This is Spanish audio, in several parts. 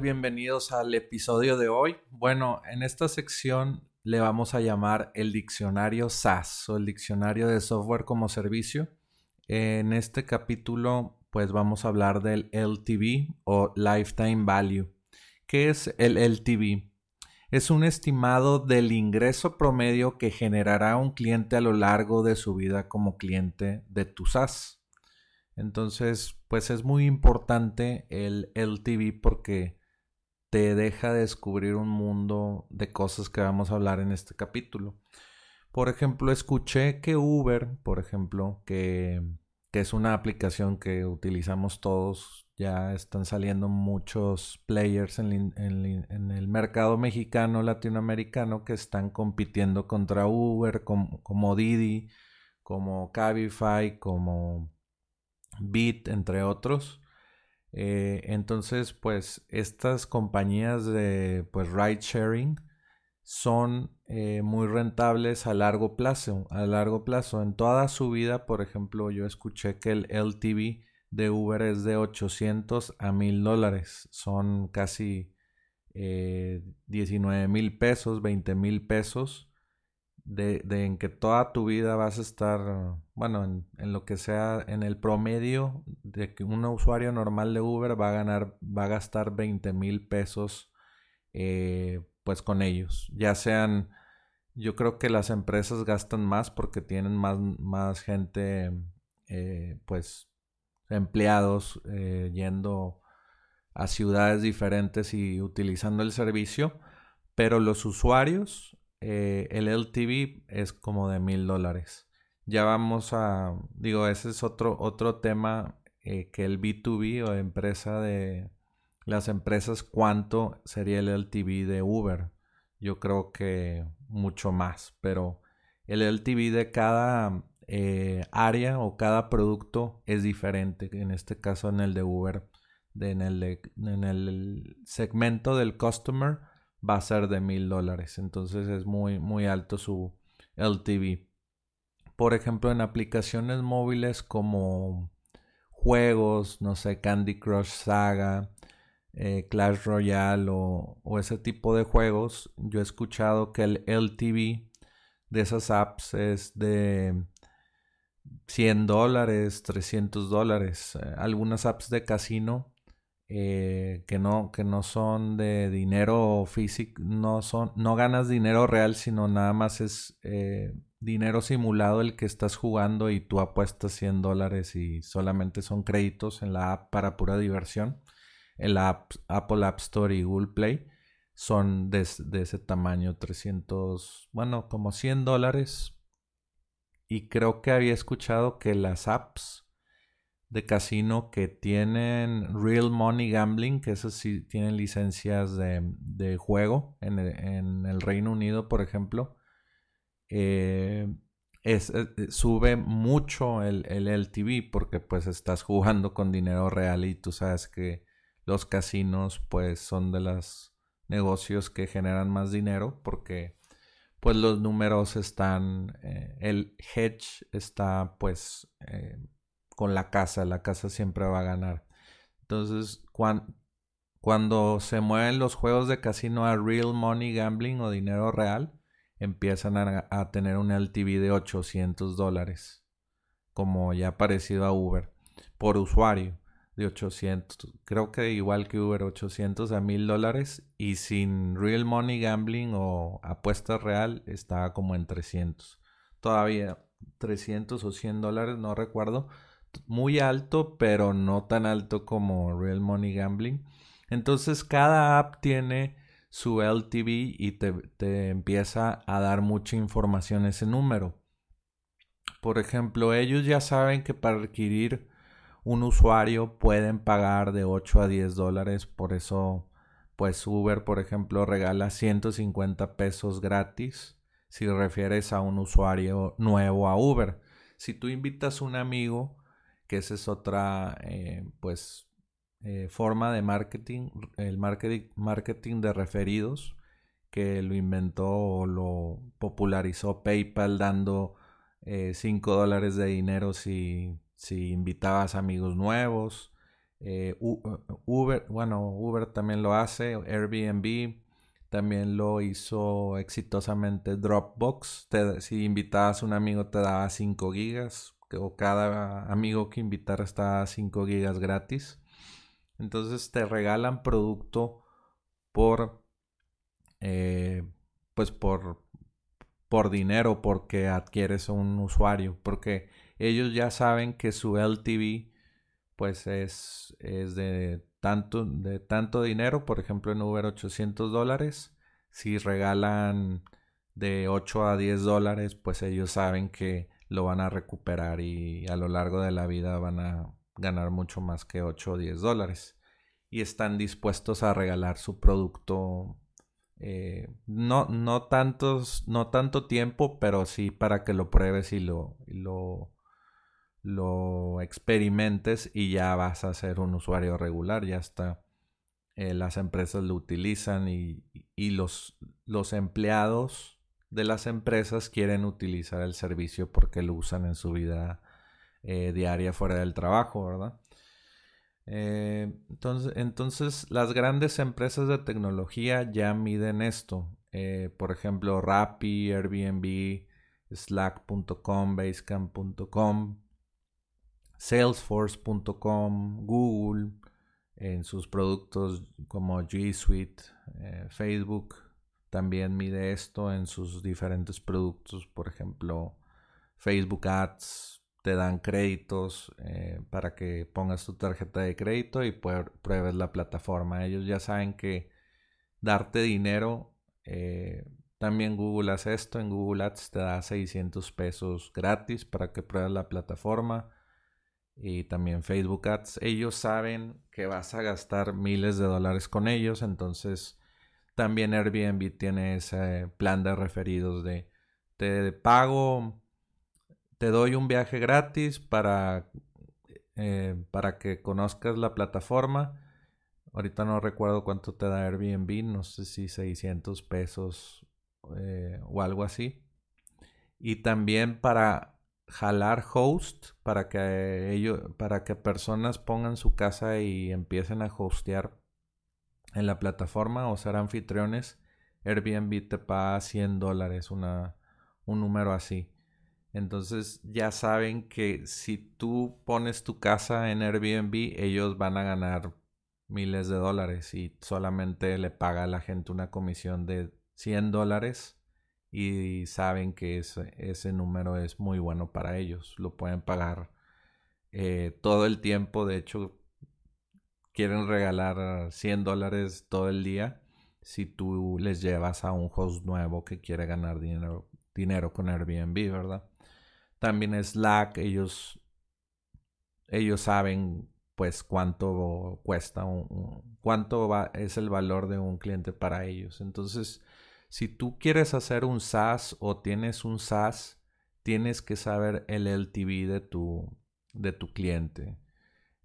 Bienvenidos al episodio de hoy. Bueno, en esta sección le vamos a llamar el diccionario SaaS o el diccionario de software como servicio. En este capítulo pues vamos a hablar del LTV o Lifetime Value. ¿Qué es el LTV? Es un estimado del ingreso promedio que generará un cliente a lo largo de su vida como cliente de tu SaaS. Entonces, pues es muy importante el LTV porque te deja descubrir un mundo de cosas que vamos a hablar en este capítulo. Por ejemplo, escuché que Uber, por ejemplo, que, es una aplicación que utilizamos todos, ya están saliendo muchos players en, el mercado mexicano, latinoamericano, que están compitiendo contra Uber, como, como Didi, como Cabify, como Bit, entre otros. Eh, entonces, pues estas compañías de pues, ride sharing son eh, muy rentables a largo plazo. A largo plazo, en toda su vida, por ejemplo, yo escuché que el LTV de Uber es de 800 a 1000 dólares. Son casi 19 eh, mil pesos, 20 mil pesos de, en que toda tu vida vas a estar, bueno, en, lo que sea, en el promedio de que un usuario normal de Uber va a ganar, va a gastar 20 mil pesos, eh, pues con ellos. Ya sean, yo creo que las empresas gastan más porque tienen más, más gente, eh, pues, empleados eh, yendo a ciudades diferentes y utilizando el servicio, pero los usuarios eh, el LTV es como de mil dólares. Ya vamos a, digo, ese es otro, otro tema eh, que el B2B o empresa de las empresas, ¿cuánto sería el LTV de Uber? Yo creo que mucho más, pero el LTV de cada eh, área o cada producto es diferente. En este caso, en el de Uber, en, el en el segmento del customer, va a ser de mil dólares. Entonces es muy, muy alto su LTV. Por ejemplo, en aplicaciones móviles como juegos, no sé, Candy Crush Saga, eh, Clash Royale o, ese tipo de juegos, yo he escuchado que el LTV de esas apps es de 100 dólares, 300 dólares. Eh, algunas apps de casino eh, que, no, que no son de dinero físico, no, son, no ganas dinero real, sino nada más es eh, dinero simulado el que estás jugando y tú apuestas 100 dólares y solamente son créditos en la app para pura diversión. En la Apple App Store y Google Play son de, de ese tamaño, 300, bueno, como 100 dólares. Y creo que había escuchado que las apps de casino que tienen Real Money Gambling, que esos sí tienen licencias de, juego en el, Reino Unido, por ejemplo, eh, es, eh, sube mucho el, el, LTV porque pues estás jugando con dinero real y tú sabes que los casinos pues son de los negocios que generan más dinero porque pues los números están, eh, el hedge está pues con la casa, la casa siempre va a ganar. Entonces, cuando se mueven los juegos de casino a real money gambling o dinero real, empiezan a, tener un LTV de 800 dólares, como ya parecido a Uber, por usuario de 800. Creo que igual que Uber, 800 a 1000 dólares y sin real money gambling o apuesta real está como en 300. Todavía 300 o 100 dólares, no recuerdo muy alto, pero no tan alto como Real Money Gambling. Entonces cada app tiene su LTV y te, te empieza a dar mucha información ese número. Por ejemplo, ellos ya saben que para adquirir un usuario pueden pagar de 8 a 10 dólares, por eso pues Uber, por ejemplo, regala 150 pesos gratis si refieres a un usuario nuevo a Uber. Si tú invitas a un amigo, que esa es otra, eh, pues, eh, forma de marketing, el marketing, marketing de referidos, que lo inventó o lo popularizó PayPal dando 5 eh, dólares de dinero si, si invitabas amigos nuevos. Uber, bueno, Uber también lo hace, Airbnb también lo hizo exitosamente Dropbox. si invitabas a un amigo te daba 5 gigas. O cada amigo que invitara está 5 gigas gratis. Entonces te regalan producto por eh, pues por por dinero porque adquieres un usuario porque ellos ya saben que su LTV pues es, es de tanto, de tanto dinero, por ejemplo en Uber 800 dólares, si regalan de 8 a 10 dólares, pues ellos saben que lo van a recuperar y a lo largo de la vida van a ganar mucho más que 8 o 10 dólares. Y están dispuestos a regalar su producto eh, no, no, tantos, no tanto tiempo, pero sí para que lo pruebes y lo, y lo lo experimentes y ya vas a ser un usuario regular, ya está. Eh, las empresas lo utilizan y, los, los empleados de las empresas quieren utilizar el servicio porque lo usan en su vida eh, diaria fuera del trabajo, ¿verdad? Eh, entonces, entonces, las grandes empresas de tecnología ya miden esto. por ejemplo, Rappi, Airbnb, Slack.com, Basecamp.com, Salesforce.com, Google, en sus productos como G Suite, eh, Facebook también mide esto en sus diferentes productos, por ejemplo, Facebook Ads te dan créditos eh, para que pongas tu tarjeta de crédito y pruebes la plataforma. Ellos ya saben que darte dinero, eh, también Google hace esto, en Google Ads te da 600 pesos gratis para que pruebes la plataforma y también Facebook Ads, ellos saben que vas a gastar miles de dólares con ellos, entonces también Airbnb tiene ese plan de referidos de te pago, te doy un viaje gratis para, eh, para que conozcas la plataforma. Ahorita no recuerdo cuánto te da Airbnb, no sé si 600 pesos eh, o algo así. Y también para jalar host para que ellos, para que personas pongan su casa y empiecen a hostear en la plataforma o ser anfitriones, Airbnb te paga 100 dólares, un número así. Entonces ya saben que si tú pones tu casa en Airbnb, ellos van a ganar miles de dólares y solamente le paga a la gente una comisión de 100 dólares y saben que ese, ese número es muy bueno para ellos. Lo pueden pagar eh, todo el tiempo. De hecho, quieren regalar 100 dólares todo el día si tú les llevas a un host nuevo que quiere ganar dinero, dinero con Airbnb, ¿verdad? También Slack, ellos, ellos saben pues cuánto cuesta, un, cuánto va, es el valor de un cliente para ellos. Entonces, si tú quieres hacer un SaaS o tienes un SaaS, tienes que saber el LTV de tu, de tu cliente.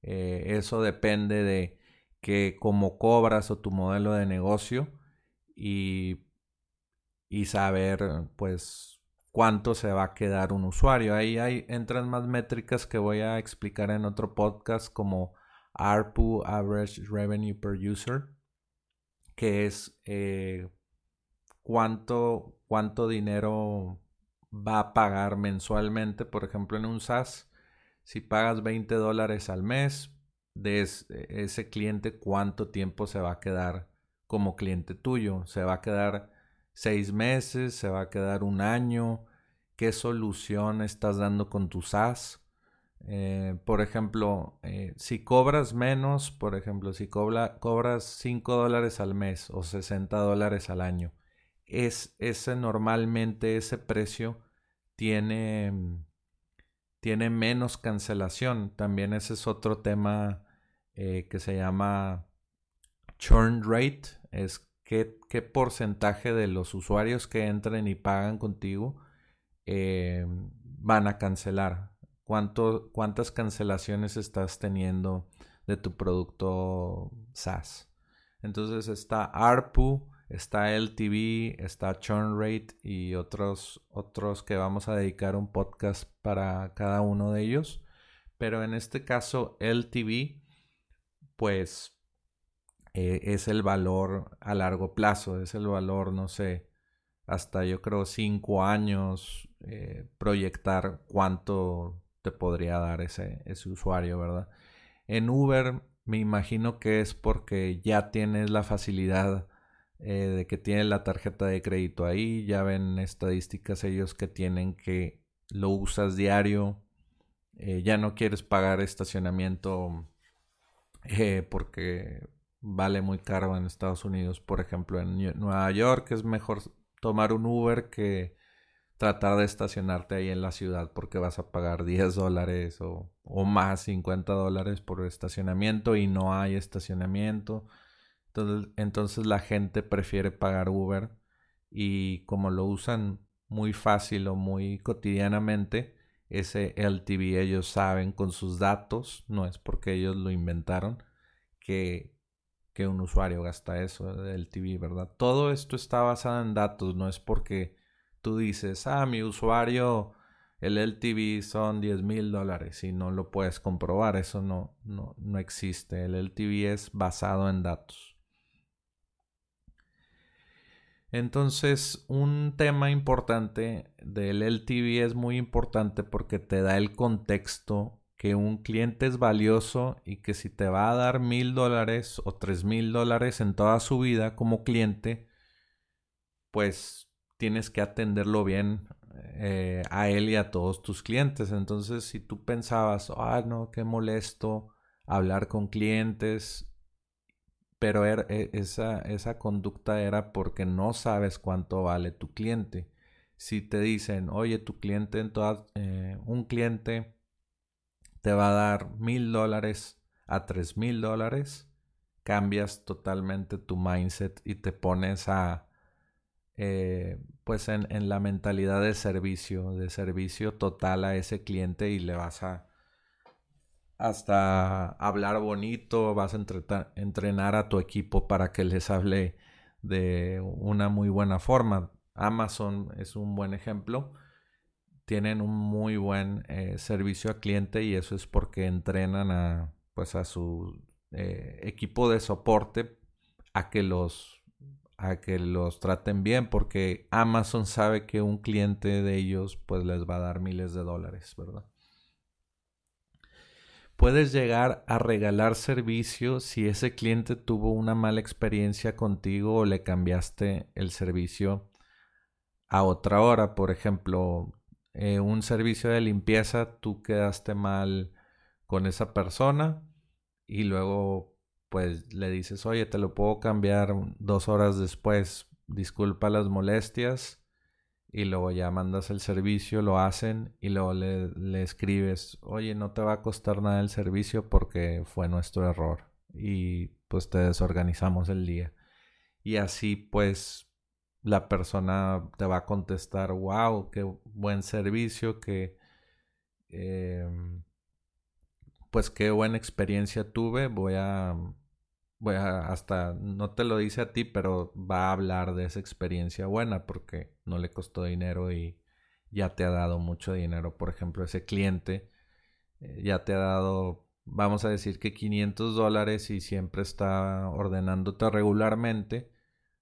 Eh, eso depende de que cómo cobras o tu modelo de negocio y, y saber pues cuánto se va a quedar un usuario. Ahí hay, entran más métricas que voy a explicar en otro podcast como ARPU, Average Revenue Per User, que es eh, cuánto, cuánto dinero va a pagar mensualmente. Por ejemplo, en un SaaS, si pagas 20 dólares al mes, de ese cliente cuánto tiempo se va a quedar como cliente tuyo. Se va a quedar seis meses, se va a quedar un año. ¿Qué solución estás dando con tu SaaS? Eh, por ejemplo, eh, si cobras menos, por ejemplo, si cobras 5 dólares al mes o 60 dólares al año, es ese normalmente ese precio tiene, tiene menos cancelación. También ese es otro tema eh, que se llama churn rate, es qué, qué, porcentaje de los usuarios que entren y pagan contigo van a cancelar cuántas cancelaciones estás teniendo de tu producto SaaS. Entonces está ARPU, está LTV, está churn rate y otros, otros que vamos a dedicar un podcast para cada uno de ellos. Pero en este caso LTV, pues eh, es el valor a largo plazo, es el valor, no sé, hasta yo creo cinco años, eh, proyectar cuánto te podría dar ese, ese usuario, ¿verdad? En Uber me imagino que es porque ya tienes la facilidad eh, de que tienes la tarjeta de crédito ahí, ya ven estadísticas ellos que tienen que lo usas diario, eh, ya no quieres pagar estacionamiento eh, porque vale muy caro en Estados Unidos, por ejemplo en Nueva York es mejor tomar un Uber que tratar de estacionarte ahí en la ciudad porque vas a pagar 10 dólares o, más 50 dólares por estacionamiento y no hay estacionamiento. Entonces, la gente prefiere pagar Uber y como lo usan muy fácil o muy cotidianamente, ese LTV ellos saben con sus datos, no es porque ellos lo inventaron, que, que un usuario gasta eso de LTV, ¿verdad? Todo esto está basado en datos, no es porque tú dices, ah, mi usuario, el LTV son 10 mil dólares y no lo puedes comprobar, eso no, no, no existe. El LTV es basado en datos. Entonces, un tema importante del LTV es muy importante porque te da el contexto que un cliente es valioso y que si te va a dar mil dólares o tres mil dólares en toda su vida como cliente, pues tienes que atenderlo bien eh, a él y a todos tus clientes. Entonces, si tú pensabas, ah, no, qué molesto hablar con clientes, pero er, e, esa, esa conducta era porque no sabes cuánto vale tu cliente. Si te dicen, oye, tu cliente, en eh, un cliente te va a dar mil dólares a tres mil dólares, cambias totalmente tu mindset y te pones a eh, pues en, la mentalidad de servicio, de servicio total a ese cliente y le vas a hasta hablar bonito, vas a entrenar a tu equipo para que les hable de una muy buena forma. Amazon es un buen ejemplo. Tienen un muy buen eh, servicio a cliente y eso es porque entrenan a, pues a su eh, equipo de soporte a que los a que los traten bien porque Amazon sabe que un cliente de ellos pues les va a dar miles de dólares, ¿verdad? Puedes llegar a regalar servicio si ese cliente tuvo una mala experiencia contigo o le cambiaste el servicio a otra hora. Por ejemplo, eh, un servicio de limpieza, tú quedaste mal con esa persona y luego pues le dices, oye, te lo puedo cambiar dos horas después, disculpa las molestias, y luego ya mandas el servicio, lo hacen, y luego le, escribes, oye, no te va a costar nada el servicio porque fue nuestro error, y pues te desorganizamos el día. Y así pues la persona te va a contestar, wow, qué buen servicio, que... Em, pues qué buena experiencia tuve, voy a voy hasta no te lo dice a ti, pero va a hablar de esa experiencia buena porque no le costó dinero y ya te ha dado mucho dinero. Por ejemplo, ese cliente eh, ya te ha dado, vamos a decir que 500 dólares y siempre está ordenándote regularmente.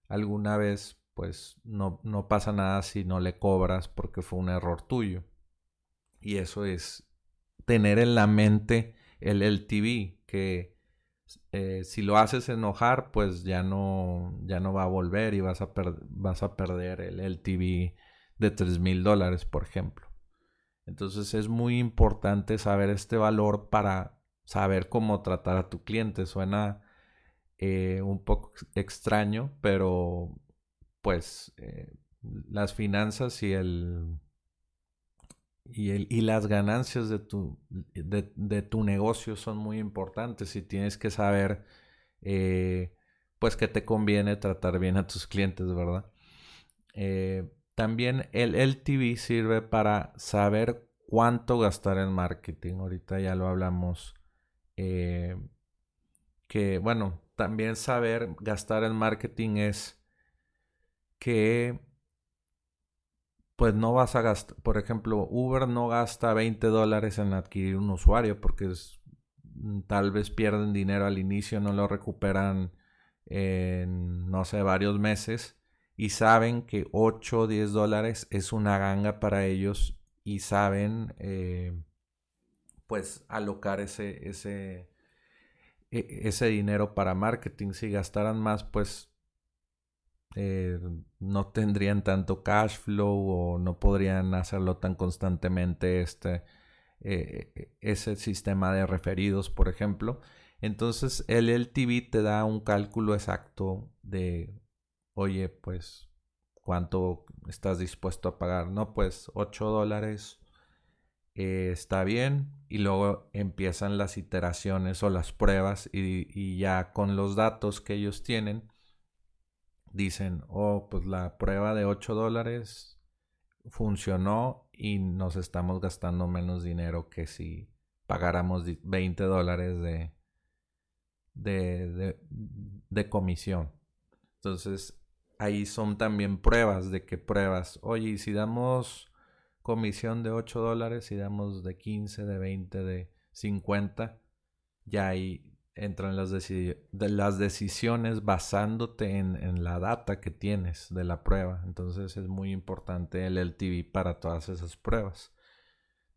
Alguna vez, pues no, no pasa nada si no le cobras porque fue un error tuyo. Y eso es tener en la mente el LTV, que eh, si lo haces enojar, pues ya no, ya no va a volver y vas a, vas a perder el LTV de 3 mil dólares, por ejemplo. Entonces es muy importante saber este valor para saber cómo tratar a tu cliente. Suena eh, un poco extraño, pero pues eh, las finanzas y el y, el, y las ganancias de tu, de, tu negocio son muy importantes y tienes que saber eh, pues que te conviene tratar bien a tus clientes, ¿verdad? Eh, también el LTV sirve para saber cuánto gastar en marketing. Ahorita ya lo hablamos. Eh, que bueno, también saber gastar en marketing es que pues no vas a gastar, por ejemplo, Uber no gasta 20 dólares en adquirir un usuario porque es, mm, tal vez pierden dinero al inicio, no lo recuperan en, no sé, varios meses y saben que 8 o 10 dólares es una ganga para ellos y saben eh, pues alocar ese, ese, e, ese dinero para marketing. Si gastaran más, pues eh, no tendrían tanto cash flow o no podrían hacerlo tan constantemente este, eh, ese sistema de referidos, por ejemplo. Entonces el LTV te da un cálculo exacto de, oye, pues, ¿cuánto estás dispuesto a pagar? No, pues 8 dólares eh, está bien. Y luego empiezan las iteraciones o las pruebas y ya con los datos que ellos tienen dicen, oh, pues la prueba de 8 dólares funcionó y nos estamos gastando menos dinero que si pagáramos 20 dólares de, de, de, comisión. Entonces, ahí son también pruebas de que pruebas, oye, si damos comisión de 8 dólares, y damos de 15, de 20, de 50, ya ahí entran las, las decisiones basándote en, la data que tienes de la prueba. Entonces es muy importante el LTV para todas esas pruebas.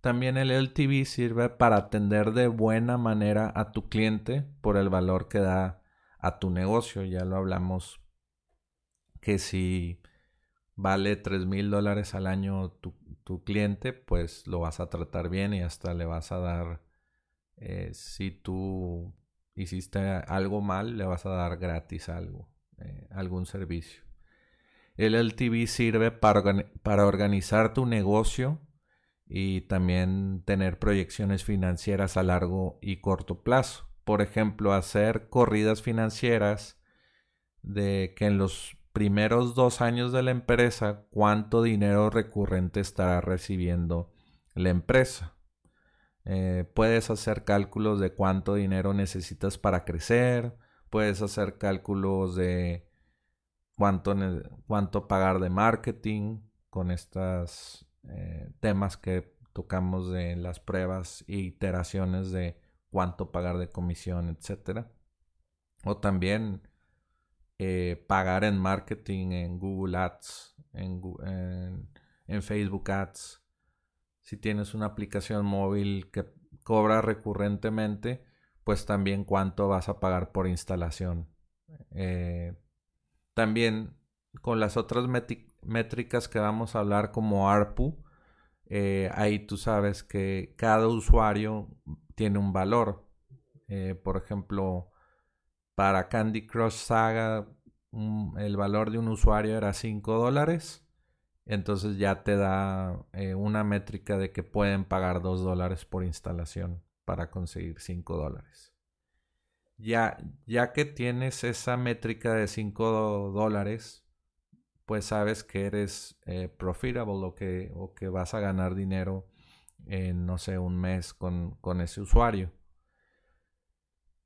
También el LTV sirve para atender de buena manera a tu cliente por el valor que da a tu negocio. Ya lo hablamos que si vale 3 mil dólares al año tu, cliente, pues lo vas a tratar bien y hasta le vas a dar, eh, si tú hiciste algo mal, le vas a dar gratis algo, eh, algún servicio. El LTV sirve para, para organizar tu negocio y también tener proyecciones financieras a largo y corto plazo. Por ejemplo, hacer corridas financieras de que en los primeros dos años de la empresa cuánto dinero recurrente estará recibiendo la empresa. Eh, puedes hacer cálculos de cuánto dinero necesitas para crecer. Puedes hacer cálculos de cuánto, cuánto pagar de marketing con estos eh, temas que tocamos de las pruebas e iteraciones de cuánto pagar de comisión, etc. O también eh, pagar en marketing en Google Ads, en Facebook Ads si tienes una aplicación móvil que cobra recurrentemente, pues también cuánto vas a pagar por instalación. Eh, también con las otras métricas que vamos a hablar como ARPU, eh, ahí tú sabes que cada usuario tiene un valor. Eh, por ejemplo, para Candy Crush Saga, el valor de un usuario era 5 dólares entonces ya te da eh, una métrica de que pueden pagar 2 dólares por instalación para conseguir 5 dólares. Ya, ya que tienes esa métrica de 5 dólares, pues sabes que eres eh, profitable o que, o que vas a ganar dinero en, no sé, un mes con, ese usuario.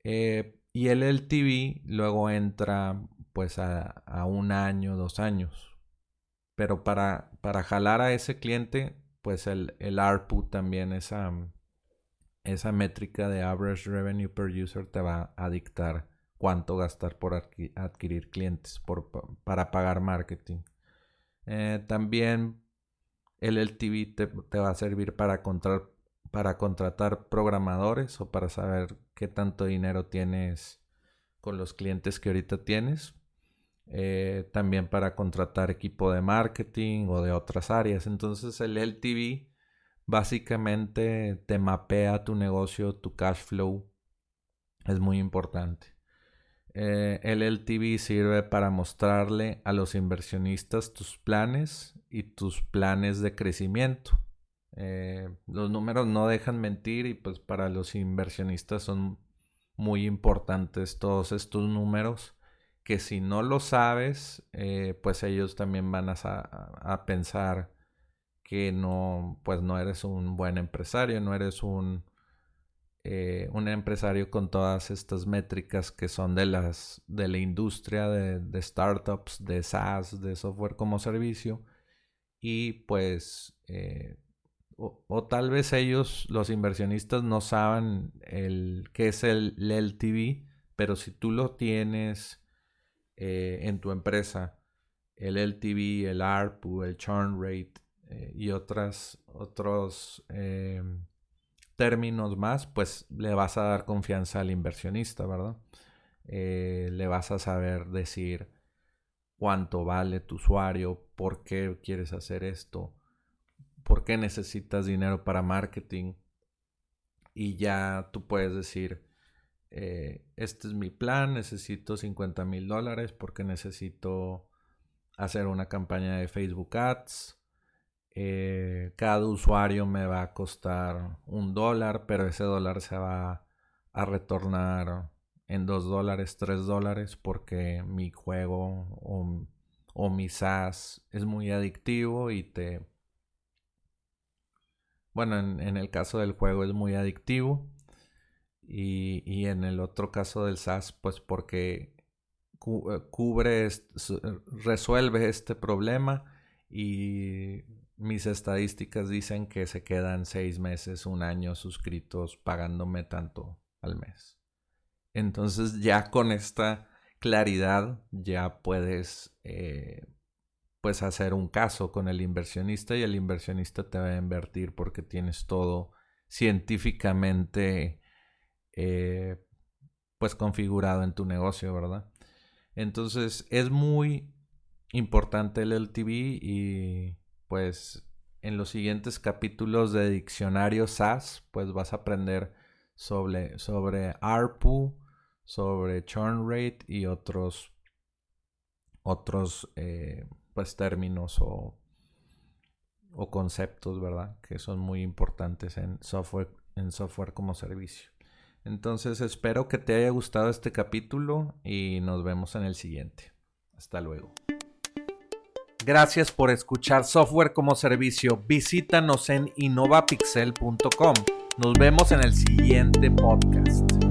Eh, y el LTV luego entra pues a, a un año, dos años. Pero para, para jalar a ese cliente, pues el, el ARPU también, esa, esa métrica de average revenue per user te va a dictar cuánto gastar por adquirir clientes, por, para pagar marketing. Eh, también el LTV te, te, va a servir para, para contratar programadores o para saber qué tanto dinero tienes con los clientes que ahorita tienes. Eh, también para contratar equipo de marketing o de otras áreas. Entonces el LTV básicamente te mapea tu negocio, tu cash flow. Es muy importante. Eh, el LTV sirve para mostrarle a los inversionistas tus planes y tus planes de crecimiento. Eh, los números no dejan mentir y pues para los inversionistas son muy importantes todos estos números que si no lo sabes eh, pues ellos también van a, pensar que no pues no eres un buen empresario no eres un eh, un empresario con todas estas métricas que son de las de la industria de, startups de SaaS de software como servicio. Y pues o, tal vez ellos, los inversionistas, no saben el, qué es el, LTV, pero si tú lo tienes eh, en tu empresa, el LTV, el ARPU, el churn rate eh, y otras, otros eh, términos más, pues le vas a dar confianza al inversionista, ¿verdad? le vas a saber decir cuánto vale tu usuario, por qué quieres hacer esto por qué necesitas dinero para marketing y ya tú puedes decir, eh, este es mi plan, necesito 50 mil dólares porque necesito hacer una campaña de Facebook Ads. Eh, cada usuario me va a costar un dólar, pero ese dólar se va a retornar en dos dólares, tres dólares, porque mi juego o, mi SaaS es muy adictivo y te bueno, en, el caso del juego es muy adictivo. Y, en el otro caso del SaaS, pues porque eh, cubre, resuelve este problema y mis estadísticas dicen que se quedan seis meses, un año suscritos pagándome tanto al mes. Entonces ya con esta claridad ya puedes eh, pues hacer un caso con el inversionista y el inversionista te va a invertir porque tienes todo científicamente eh, pues configurado en tu negocio, ¿verdad? Entonces es muy importante el LTV y pues en los siguientes capítulos de diccionario SaaS pues vas a aprender sobre, sobre ARPU, sobre churn rate y otros otros eh, pues términos o, o conceptos, ¿verdad? Que son muy importantes en software, en software como servicio. Entonces espero que te haya gustado este capítulo y nos vemos en el siguiente. Hasta luego. Gracias por escuchar Software como Servicio. Visítanos en innovapixel.com. Nos vemos en el siguiente podcast.